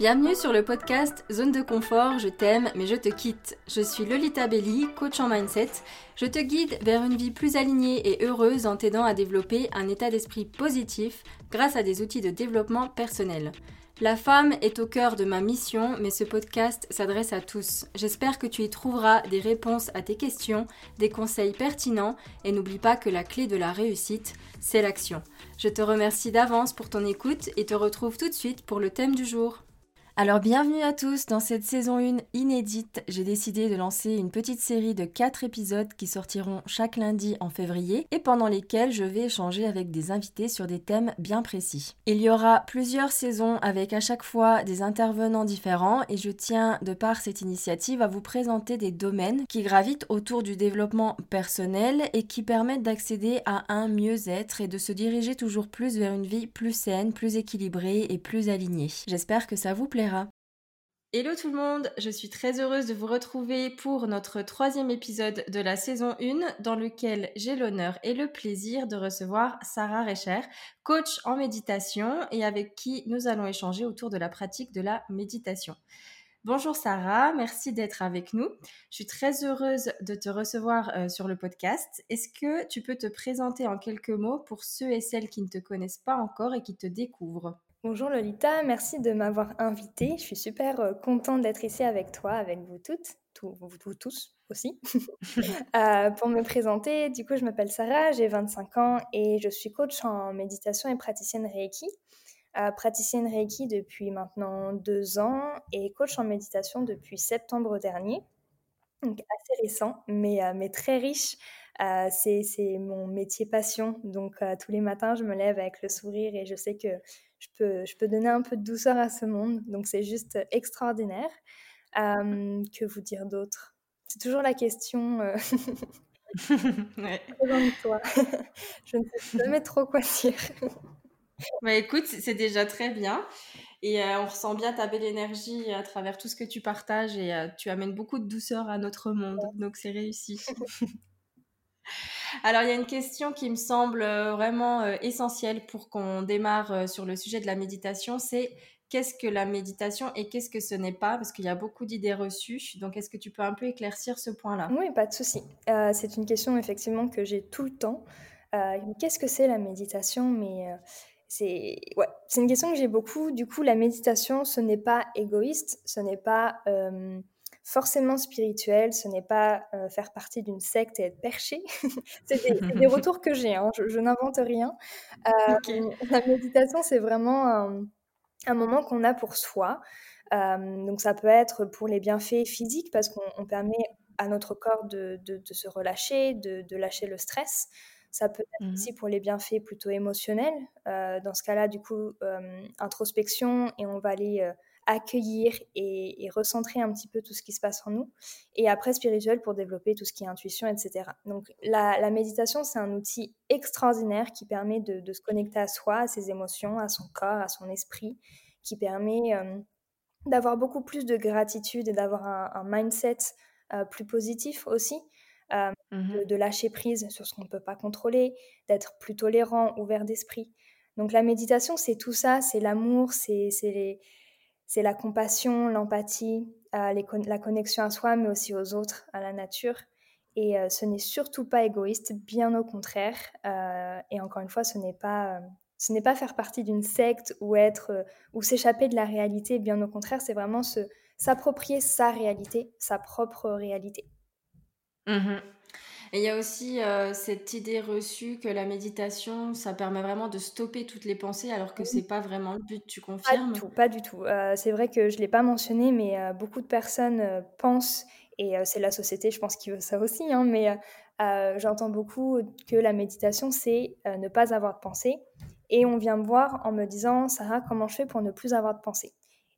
Bienvenue sur le podcast Zone de confort, je t'aime mais je te quitte. Je suis Lolita Belli, coach en mindset. Je te guide vers une vie plus alignée et heureuse en t'aidant à développer un état d'esprit positif grâce à des outils de développement personnel. La femme est au cœur de ma mission, mais ce podcast s'adresse à tous. J'espère que tu y trouveras des réponses à tes questions, des conseils pertinents, et n'oublie pas que la clé de la réussite, c'est l'action. Je te remercie d'avance pour ton écoute et te retrouve tout de suite pour le thème du jour. Alors bienvenue à tous dans cette saison 1 inédite. J'ai décidé de lancer une petite série de 4 épisodes qui sortiront chaque lundi en février et pendant lesquels je vais échanger avec des invités sur des thèmes bien précis. Il y aura plusieurs saisons avec à chaque fois des intervenants différents et je tiens de par cette initiative à vous présenter des domaines qui gravitent autour du développement personnel et qui permettent d'accéder à un mieux-être et de se diriger toujours plus vers une vie plus saine, plus équilibrée et plus alignée. J'espère que ça vous plaira Hello tout le monde, je suis très heureuse de vous retrouver pour notre troisième épisode de la saison 1 dans lequel j'ai l'honneur et le plaisir de recevoir Sarah Recher, coach en méditation et avec qui nous allons échanger autour de la pratique de la méditation. Bonjour Sarah, merci d'être avec nous. Je suis très heureuse de te recevoir euh, sur le podcast. Est-ce que tu peux te présenter en quelques mots pour ceux et celles qui ne te connaissent pas encore et qui te découvrent? Bonjour Lolita, merci de m'avoir invitée. Je suis super euh, contente d'être ici avec toi, avec vous toutes, vous, tous aussi. Euh, pour me présenter, du coup, je m'appelle Sarah, j'ai 25 ans et je suis coach en méditation et praticienne Reiki. Euh, praticienne Reiki depuis maintenant deux ans et coach en méditation depuis septembre dernier. Donc assez récent, mais, mais très riche. c'est mon métier passion. Donc tous les matins, je me lève avec le sourire et je sais que je peux, je peux donner un peu de douceur à ce monde. Donc c'est juste extraordinaire. que vous dire d'autre? C'est toujours la question. Euh... ouais. je ne sais jamais trop quoi dire. bah écoute, c'est déjà très bien. Et euh, on ressent bien ta belle énergie à travers tout ce que tu partages et euh, tu amènes beaucoup de douceur à notre monde. Donc c'est réussi. Alors, il y a une question qui me semble euh, vraiment euh, essentielle pour qu'on démarre euh, sur le sujet de la méditation, c'est qu'est-ce que la méditation et qu'est-ce que ce n'est pas? Parce qu'il y a beaucoup d'idées reçues. Donc, est-ce que tu peux un peu éclaircir ce point-là? Oui, pas de souci. c'est une question effectivement que j'ai tout le temps. qu'est-ce que c'est la méditation? Mais c'est ouais, c'est une question que j'ai beaucoup. Du coup, la méditation, ce n'est pas égoïste, ce n'est pas forcément spirituel, ce n'est pas euh, faire partie d'une secte et être perché. c'est des, retours que j'ai, hein, je, n'invente rien. Euh, la méditation, c'est vraiment un, moment qu'on a pour soi. Euh, donc ça peut être pour les bienfaits physiques parce qu'on permet à notre corps de, se relâcher, de, lâcher le stress. Ça peut être mmh aussi pour les bienfaits plutôt émotionnels. dans ce cas-là, du coup, introspection et on va aller accueillir et, recentrer un petit peu tout ce qui se passe en nous. Et après, spirituel pour développer tout ce qui est intuition, etc. Donc la, méditation, c'est un outil extraordinaire qui permet de, se connecter à soi, à ses émotions, à son corps, à son esprit, qui permet euh, d'avoir beaucoup plus de gratitude et d'avoir un, mindset euh, plus positif aussi. Euh, mmh de, lâcher prise sur ce qu'on ne peut pas contrôler, d'être plus tolérant, ouvert d'esprit. Donc la méditation, c'est tout ça, c'est l'amour, c'est les, c'est la compassion, l'empathie, euh, la connexion à soi, mais aussi aux autres, à la nature. Et euh, ce n'est surtout pas égoïste, bien au contraire. Euh, et encore une fois, ce n'est pas, pas faire partie d'une secte ou être ou s'échapper de la réalité. Bien au contraire, c'est vraiment s'approprier sa réalité, sa propre réalité. Mmh et il y a aussi euh, cette idée reçue que la méditation, ça permet vraiment de stopper toutes les pensées, alors que c'est pas vraiment le but. Tu confirmes Pas du tout, pas du tout. Euh, c'est vrai que je l'ai pas mentionné, mais euh, beaucoup de personnes pensent, et c'est la société, je pense, qui veut ça aussi, hein, mais j'entends beaucoup que la méditation, c'est ne pas avoir de pensée. Et on vient me voir en me disant, Sarah, comment je fais pour ne plus avoir de pensée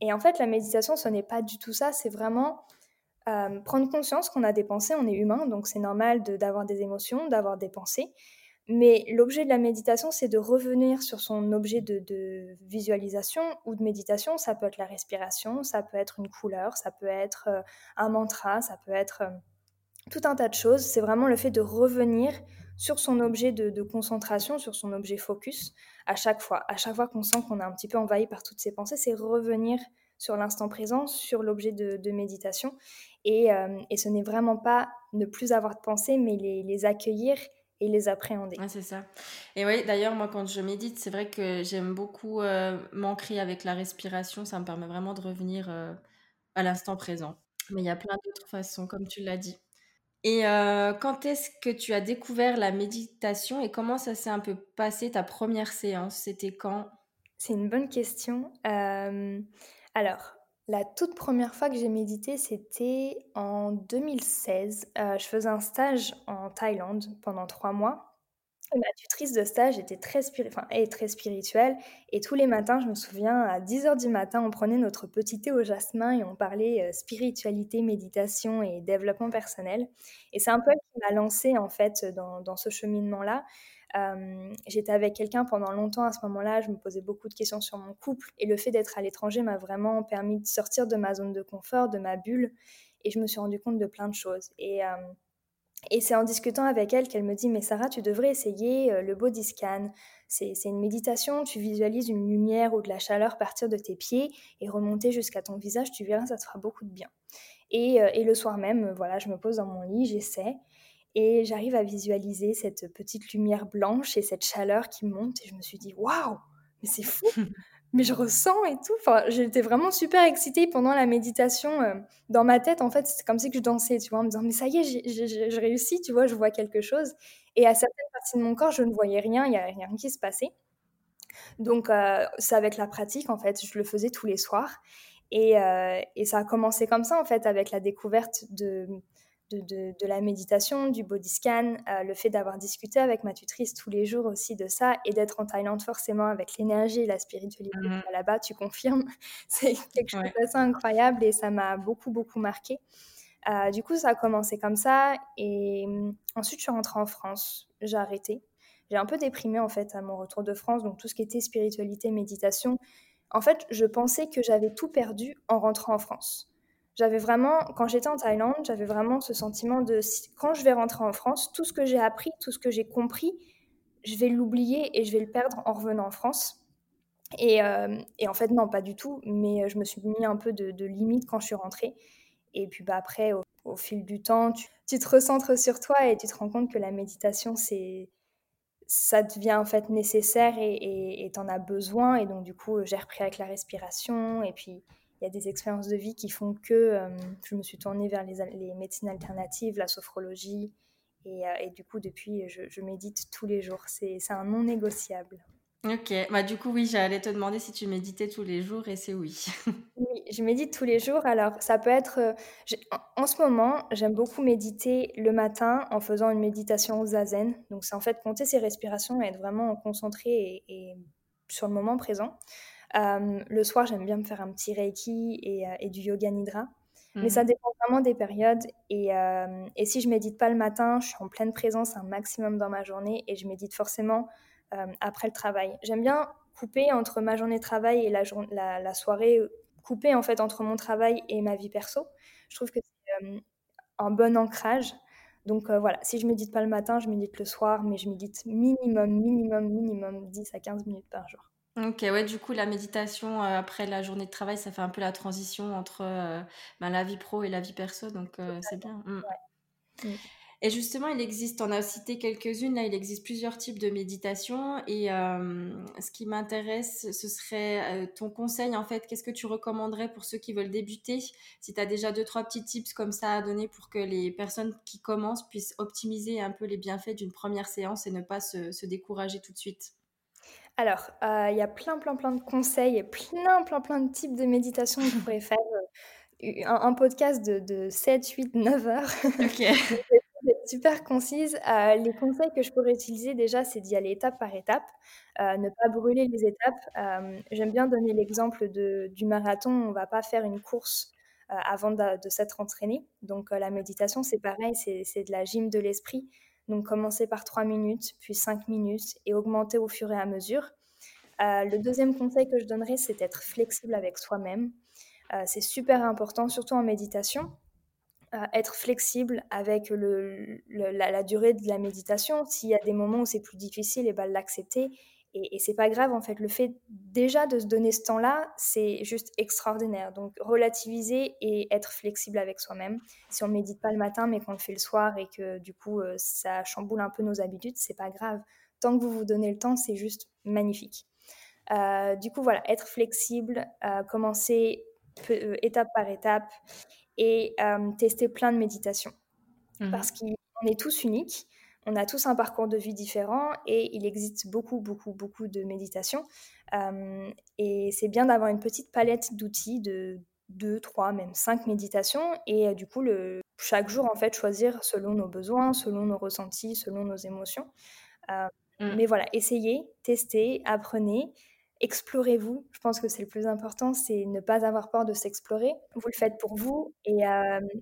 Et en fait, la méditation, ce n'est pas du tout ça. C'est vraiment euh, prendre conscience qu'on a des pensées, on est humain, donc c'est normal d'avoir des émotions, d'avoir des pensées. Mais l'objet de la méditation, c'est de revenir sur son objet de, visualisation ou de méditation. Ça peut être la respiration, ça peut être une couleur, ça peut être euh, un mantra, ça peut être euh, tout un tas de choses. C'est vraiment le fait de revenir sur son objet de, de, concentration, sur son objet focus à chaque fois. À chaque fois qu'on sent qu'on est un petit peu envahi par toutes ces pensées, c'est revenir sur l'instant présent, sur l'objet de, méditation. Et, et, ce n'est vraiment pas ne plus avoir de pensée, mais les, les accueillir et les appréhender. c'est ça. Et oui, d'ailleurs, moi, quand je médite, c'est vrai que j'aime beaucoup euh, m'ancrer avec la respiration. Ça me permet vraiment de revenir euh, à l'instant présent. Mais il y a plein d'autres façons, comme tu l'as dit. Et euh, quand est-ce que tu as découvert la méditation et comment ça s'est un peu passé ta première séance? C'était quand? C'est une bonne question. alors, la toute première fois que j'ai médité, c'était en 2016. Euh, je faisais un stage en Thaïlande pendant trois mois. Ma tutrice de stage était très, enfin, très spirituelle. Et tous les matins, je me souviens, à 10h du matin, on prenait notre petit thé au jasmin et on parlait euh, spiritualité, méditation et développement personnel. Et c'est un peu elle qui m'a lancée en fait dans, dans ce cheminement-là. Euh, j'étais avec quelqu'un pendant longtemps à ce moment-là, je me posais beaucoup de questions sur mon couple et le fait d'être à l'étranger m'a vraiment permis de sortir de ma zone de confort, de ma bulle et je me suis rendu compte de plein de choses. Et, euh, et c'est en discutant avec elle qu'elle me dit Mais Sarah, tu devrais essayer euh, le body scan. C'est une méditation, tu visualises une lumière ou de la chaleur partir de tes pieds et remonter jusqu'à ton visage, tu verras, ça te fera beaucoup de bien. Et, et le soir même, voilà, je me pose dans mon lit, j'essaie. Et j'arrive à visualiser cette petite lumière blanche et cette chaleur qui monte. Et je me suis dit, waouh, mais c'est fou! mais je ressens et tout. Enfin, j'étais vraiment super excitée pendant la méditation. Euh, dans ma tête, en fait, c'est comme si je dansais, tu vois, en me disant, mais ça y est, j'ai réussi, tu vois, je vois quelque chose. Et à certaines parties de mon corps, je ne voyais rien, il n'y a rien qui se passait. Donc, euh, c'est avec la pratique, en fait, je le faisais tous les soirs. Et, euh, et, ça a commencé comme ça, en fait, avec la découverte de, de, la méditation, du body scan, euh, le fait d'avoir discuté avec ma tutrice tous les jours aussi de ça et d'être en Thaïlande forcément avec l'énergie et la spiritualité mmh là-bas, tu confirmes, c'est quelque chose d'assez incroyable et ça m'a beaucoup, beaucoup marqué. Euh, du coup, ça a commencé comme ça et hum, ensuite je suis rentrée en France, j'ai arrêté. J'ai un peu déprimé en fait à mon retour de France, donc tout ce qui était spiritualité, méditation. En fait, je pensais que j'avais tout perdu en rentrant en France j'avais vraiment, quand j'étais en Thaïlande, j'avais vraiment ce sentiment de quand je vais rentrer en France, tout ce que j'ai appris, tout ce que j'ai compris, je vais l'oublier et je vais le perdre en revenant en France. Et, euh, en fait, non, pas du tout, mais euh, je me suis mis un peu de, de limite quand je suis rentrée. Et puis bah, après, au, fil du temps, tu, tu, te recentres sur toi et tu te rends compte que la méditation, c'est ça devient en fait nécessaire et tu en as besoin. Et donc, du coup, j'ai repris avec la respiration et puis il y a des expériences de vie qui font que euh, je me suis tournée vers les, les médecines alternatives, la sophrologie. Et, euh, et du coup, depuis, je, je, médite tous les jours. C'est un non négociable. Ok, bah, du coup, oui, j'allais te demander si tu méditais tous les jours et c'est oui. oui, je médite tous les jours. Alors, ça peut être. Euh, en, ce moment, j'aime beaucoup méditer le matin en faisant une méditation au zazen. Donc, c'est en fait compter ses respirations et être vraiment concentré et, et sur le moment présent. Euh, le soir, j'aime bien me faire un petit Reiki et, euh, du Yoga Nidra. Mais ça mhm. dépend vraiment des périodes. Et, euh, et, si je médite pas le matin, je suis en pleine présence un maximum dans ma journée et je médite forcément après le travail. J'aime bien couper entre ma journée de travail et la, la, soirée, couper en fait entre mon travail et ma vie perso. Je trouve que c'est un bon ancrage. Donc voilà, si je médite pas le matin, je médite le soir, mais je médite minimum, minimum, minimum 10 à 15 minutes par jour. Ok, ouais, du coup, la méditation euh, après la journée de travail, ça fait un peu la transition entre euh, ben, la vie pro et la vie perso, donc euh, c'est bien. Mm. Mm. Et justement, il existe, on a cité quelques-unes, là, il existe plusieurs types de méditation. Et ce qui m'intéresse, ce serait ton conseil, en fait, qu'est-ce que tu recommanderais pour ceux qui veulent débuter? Si tu as déjà deux, trois petits tips comme ça à donner pour que les personnes qui commencent puissent optimiser un peu les bienfaits d'une première séance et ne pas se décourager tout de suite. Alors, euh, il y a plein, plein, plein de conseils et plein, plein, plein de types de méditation que je pourrais faire, euh, un podcast de 7, 8, 9 heures. OK. super concise. Euh, les conseils que je pourrais utiliser déjà, c'est d'y aller étape par étape, ne pas brûler les étapes. j'aime bien donner l'exemple du marathon. On ne va pas faire une course, avant de de s'être entraîné. Donc, la méditation, c'est pareil, c'est de la gym de l'esprit. Donc commencer par 3 minutes, puis 5 minutes et augmenter au fur et à mesure. Euh, le deuxième conseil que je donnerais, c'est d'être flexible avec soi-même. Euh, c'est super important, surtout en méditation. Euh, être flexible avec le, la, durée de la méditation. S'il y a des moments où c'est plus difficile, et eh ben, l'accepter Et, et c'est pas grave, en fait. Le fait déjà de se donner ce temps-là, c'est juste extraordinaire. Donc, relativiser et être flexible avec soi-même. Si on médite pas le matin, mais qu'on le fait le soir et que du coup, euh, ça chamboule un peu nos habitudes, c'est pas grave. Tant que vous vous donnez le temps, c'est juste magnifique. Euh, du coup, voilà, être flexible, euh, commencer étape par étape et tester plein de méditations. Mmh Parce qu'on est tous uniques on a tous un parcours de vie différent et il existe beaucoup, beaucoup, beaucoup de méditations. Euh, et c'est bien d'avoir une petite palette d'outils de deux, trois, même cinq méditations. Et euh, du coup, le, chaque jour, en fait, choisir selon nos besoins, selon nos ressentis, selon nos émotions. Euh, mm. Mais voilà, essayez, testez, apprenez. Explorez-vous, je pense que c'est le plus important, c'est ne pas avoir peur de s'explorer. Vous le faites pour vous et,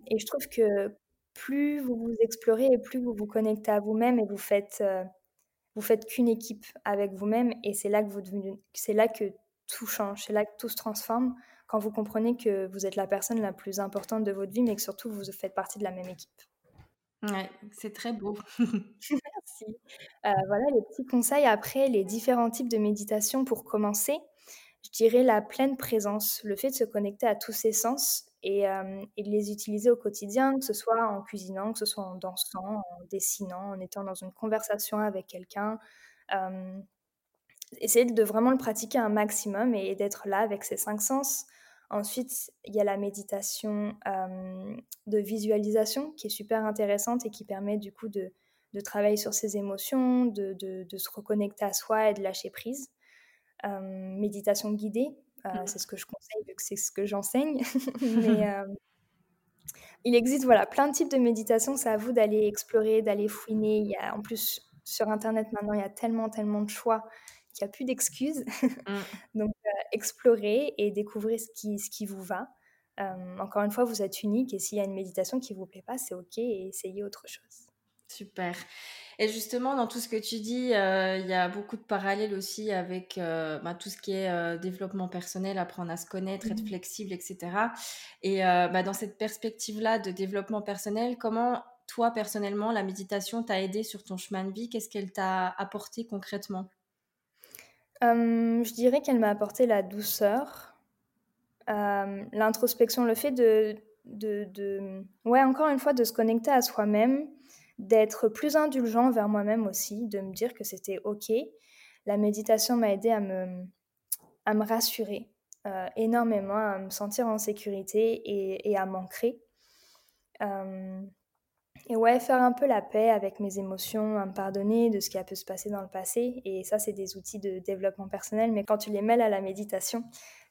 et je trouve que plus vous vous explorez et plus vous vous connectez à vous-même et vous faites, euh, vous faites qu'une équipe avec vous-même et c'est là que vous devenez, c'est là que tout change, c'est là que tout se transforme quand vous comprenez que vous êtes la personne la plus importante de votre vie, mais que surtout vous faites partie de la même équipe. Ouais, c'est très beau. Merci. Euh, voilà les petits conseils. Après, les différents types de méditation pour commencer, je dirais la pleine présence, le fait de se connecter à tous ses sens et, de les utiliser au quotidien, que ce soit en cuisinant, que ce soit en dansant, en dessinant, en étant dans une conversation avec quelqu'un. essayer de vraiment le pratiquer un maximum et, d'être là avec ses cinq sens. Ensuite, il y a la méditation de visualisation qui est super intéressante et qui permet du coup de, de travailler sur ses émotions, de, de, se reconnecter à soi et de lâcher prise. méditation guidée, euh, mmh. C'est ce que je conseille vu que c'est ce que j'enseigne. Mais euh, il existe voilà, plein de types de méditation. C'est à vous d'aller explorer, d'aller fouiner. Il y a, en plus, sur Internet, maintenant, il y a tellement, tellement de choix qu'il n'y a plus d'excuses. Mmh. Donc, euh, explorez et découvrez ce qui, ce qui vous va. encore une fois, vous êtes unique et s'il y a une méditation qui ne vous plaît pas, c'est OK et essayez autre chose. Super. Et justement, dans tout ce que tu dis, euh, il y a beaucoup de parallèles aussi avec euh, bah, tout ce qui est euh, développement personnel, apprendre à se connaître, être mmh. flexible, etc. Et bah, dans cette perspective-là de développement personnel, comment toi, personnellement, la méditation t'a aidé sur ton chemin de vie? Qu'est-ce qu'elle t'a apporté concrètement? Je dirais qu'elle m'a apporté la douceur, l'introspection, le fait de, de, de, ouais, encore une fois, de se connecter à soi-même d'être plus indulgent vers moi-même aussi, de me dire que c'était OK. La méditation m'a aidé à me, à me rassurer euh, énormément, à me sentir en sécurité et, à m'ancrer. Euh, et ouais, faire un peu la paix avec mes émotions, à me pardonner de ce qui a pu se passer dans le passé. Et ça, c'est des outils de développement personnel, mais quand tu les mêles à la méditation,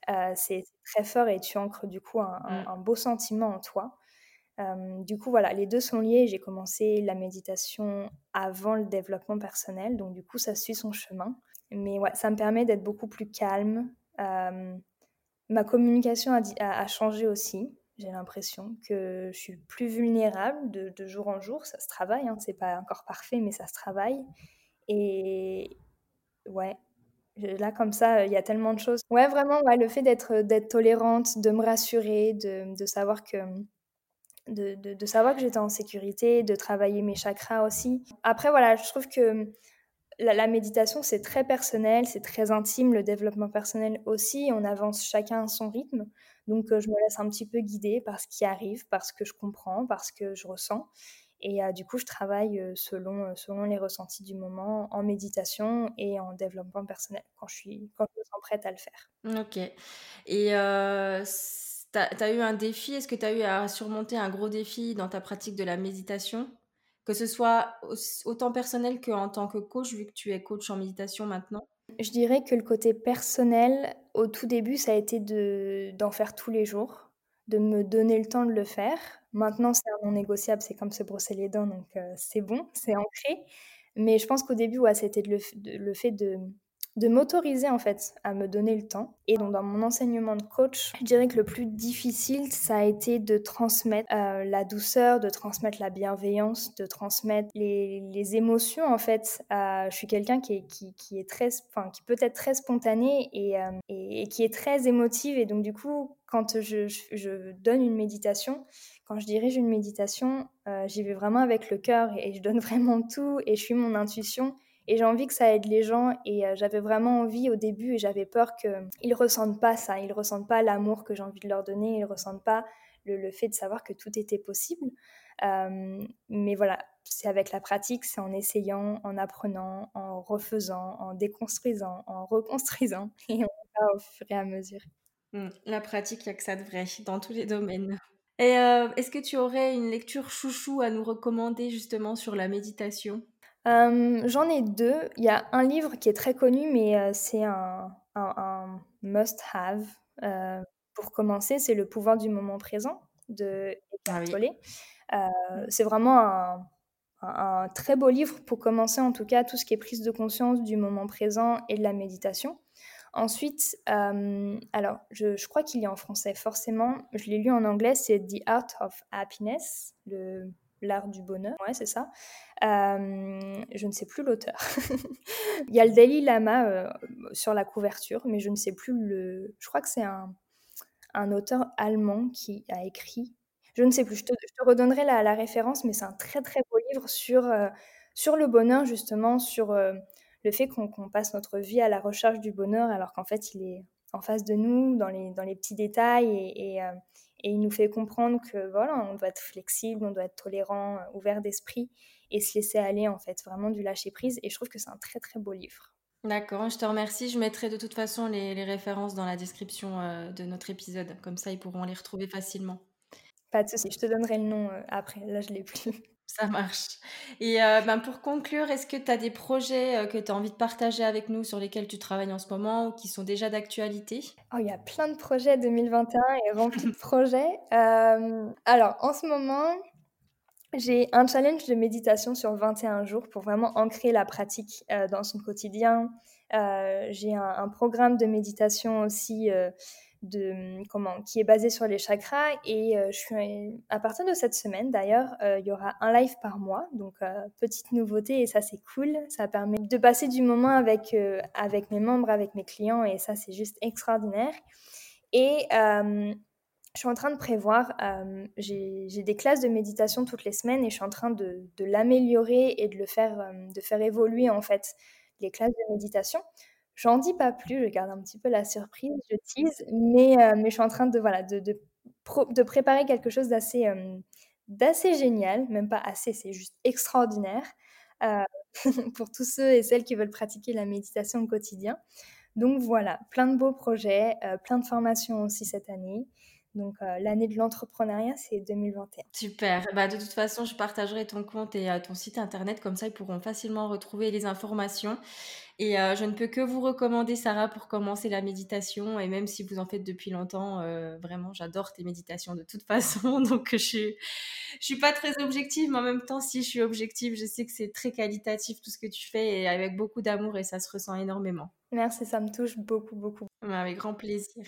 euh, c'est très fort et tu ancres du coup un, un beau sentiment en toi. Euh, du coup, voilà, les deux sont liés. J'ai commencé la méditation avant le développement personnel, donc du coup, ça suit son chemin. Mais ouais, ça me permet d'être beaucoup plus calme. Euh, ma communication a, changé aussi. J'ai l'impression que je suis plus vulnérable de, jour en jour. Ça se travaille, hein, c'est pas encore parfait, mais ça se travaille. Et ouais, là comme ça, il y a tellement de choses. Ouais, vraiment, ouais, le fait d'être tolérante, de me rassurer, de, de savoir que de, de, savoir que j'étais en sécurité, de travailler mes chakras aussi. Après, voilà, je trouve que la, méditation, c'est très personnel, c'est très intime, le développement personnel aussi, on avance chacun à son rythme. Donc, euh, je me laisse un petit peu guider par ce qui arrive, par ce que je comprends, par ce que je ressens. Et euh, du coup, je travaille euh, selon, selon les ressentis du moment en méditation et en développement personnel quand je, suis, quand je me sens prête à le faire. Ok. Et tu as, eu un défi? Est-ce que tu as eu à surmonter un gros défi dans ta pratique de la méditation? Que ce soit autant personnel qu'en tant que coach, vu que tu es coach en méditation maintenant? Je dirais que le côté personnel, au tout début, ça a été d'en faire tous les jours, de me donner le temps de le faire. Maintenant, c'est non négociable, c'est comme se brosser les dents, donc euh, c'est bon, c'est ancré. Mais je pense qu'au début, ouais, c'était le, le fait de de m'autoriser en fait à me donner le temps. Et donc dans mon enseignement de coach, je dirais que le plus difficile, ça a été de transmettre euh, la douceur, de transmettre la bienveillance, de transmettre les, émotions en fait. je suis quelqu'un qui est, qui, est très, enfin qui peut être très spontané euh, et, et, qui est très émotive. Et donc du coup, quand je, je, donne une méditation, quand je dirige une méditation, euh, j'y vais vraiment avec le cœur et, et je donne vraiment tout et je suis mon intuition et j'ai envie que ça aide les gens et j'avais vraiment envie au début et j'avais peur qu'ils ressentent pas ça, ils ressentent pas l'amour que j'ai envie de leur donner, ils ressentent pas le, fait de savoir que tout était possible. mais voilà, c'est avec la pratique, c'est en essayant, en apprenant, en refaisant, en déconstruisant, en reconstruisant et on va au fur et à mesure. Mmh, la pratique, il n'y a que ça de vrai dans tous les domaines. Et est-ce que tu aurais une lecture chouchou à nous recommander justement sur la méditation? J'en ai deux. Il y a un livre qui est très connu, mais c'est un, must-have. pour commencer, c'est Le pouvoir du moment présent de Eckhart ah c'est vraiment un, un, très beau livre pour commencer, en tout cas, tout ce qui est prise de conscience du moment présent et de la méditation. Ensuite, euh, alors, je, je crois qu'il y a en français, forcément. Je l'ai lu en anglais, c'est The Art of Happiness, le, l'art du bonheur. Ouais, c'est ça. Euh, je ne sais plus l'auteur. Il y a le Dalai Lama euh, sur la couverture, mais je ne sais plus le. Je crois que c'est un, un auteur allemand qui a écrit je ne sais plus, je te, redonnerai la, référence, mais c'est un très très beau livre sur, euh, sur le bonheur, justement, sur le fait qu'on passe notre vie à la recherche du bonheur, alors qu'en fait, il est en face de nous, dans les, dans les petits détails, et, et, il nous fait comprendre que voilà, on doit être flexible, on doit être tolérant, ouvert d'esprit, et se laisser aller, en fait, vraiment du lâcher prise. Et je trouve que c'est un très très beau livre. D'accord, je te remercie. Je mettrai de toute façon les, les références dans la description de notre épisode, comme ça ils pourront les retrouver facilement. Pas de souci, je te donnerai le nom euh, après. Là, je l'ai plus. Ça marche. Et euh, ben, pour conclure, est-ce que tu as des projets euh, que tu as envie de partager avec nous sur lesquels tu travailles en ce moment ou qui sont déjà d'actualité? Oh, il y a plein de projets. 2021 est rempli de projets. alors, en ce moment, j'ai un challenge de méditation sur 21 jours pour vraiment ancrer la pratique dans son quotidien. j'ai un, un, programme de méditation aussi de comment qui est basé sur les chakras et euh, je suis à partir de cette semaine d'ailleurs euh, il y aura un live par mois donc euh, petite nouveauté et ça c'est cool ça permet de passer du moment avec avec mes membres avec mes clients et ça c'est juste extraordinaire et je suis en train de prévoir, j'ai des classes de méditation toutes les semaines et je suis en train de, de l'améliorer et de le faire, de faire évoluer en fait les classes de méditation. J'en dis pas plus, je garde un petit peu la surprise, je tease, mais, euh, mais je suis en train de, voilà, de, de, de préparer quelque chose d'assez euh, d'assez génial, même pas assez, c'est juste extraordinaire euh, pour tous ceux et celles qui veulent pratiquer la méditation au quotidien. Donc voilà, plein de beaux projets, plein de formations aussi cette année. Donc l'année de l'entrepreneuriat, c'est 2021. Super. Bah, de toute façon, je partagerai ton compte et ton site internet, comme ça ils pourront facilement retrouver les informations. Et euh, je ne peux que vous recommander, Sarah, pour commencer la méditation. Et même si vous en faites depuis longtemps, euh, vraiment, j'adore tes méditations de toute façon. Donc, je suis, je suis pas très objective, mais en même temps, si je suis objective, je sais que c'est très qualitatif tout ce que tu fais et avec beaucoup d'amour et ça se ressent énormément. Merci, ça me touche beaucoup, beaucoup. Avec grand plaisir.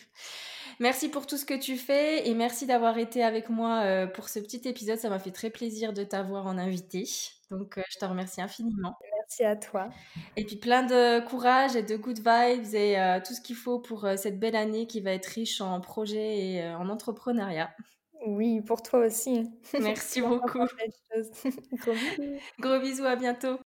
Merci pour tout ce que tu fais et merci d'avoir été avec moi euh, pour ce petit épisode. Ça m'a fait très plaisir de t'avoir en invité. Donc, je te remercie infiniment. Merci à toi. Et puis plein de courage et de good vibes et euh, tout ce qu'il faut pour euh, cette belle année qui va être riche en projets et euh, en entrepreneuriat. Oui, pour toi aussi. Merci beaucoup. Gros bisous. Gros bisous, à bientôt.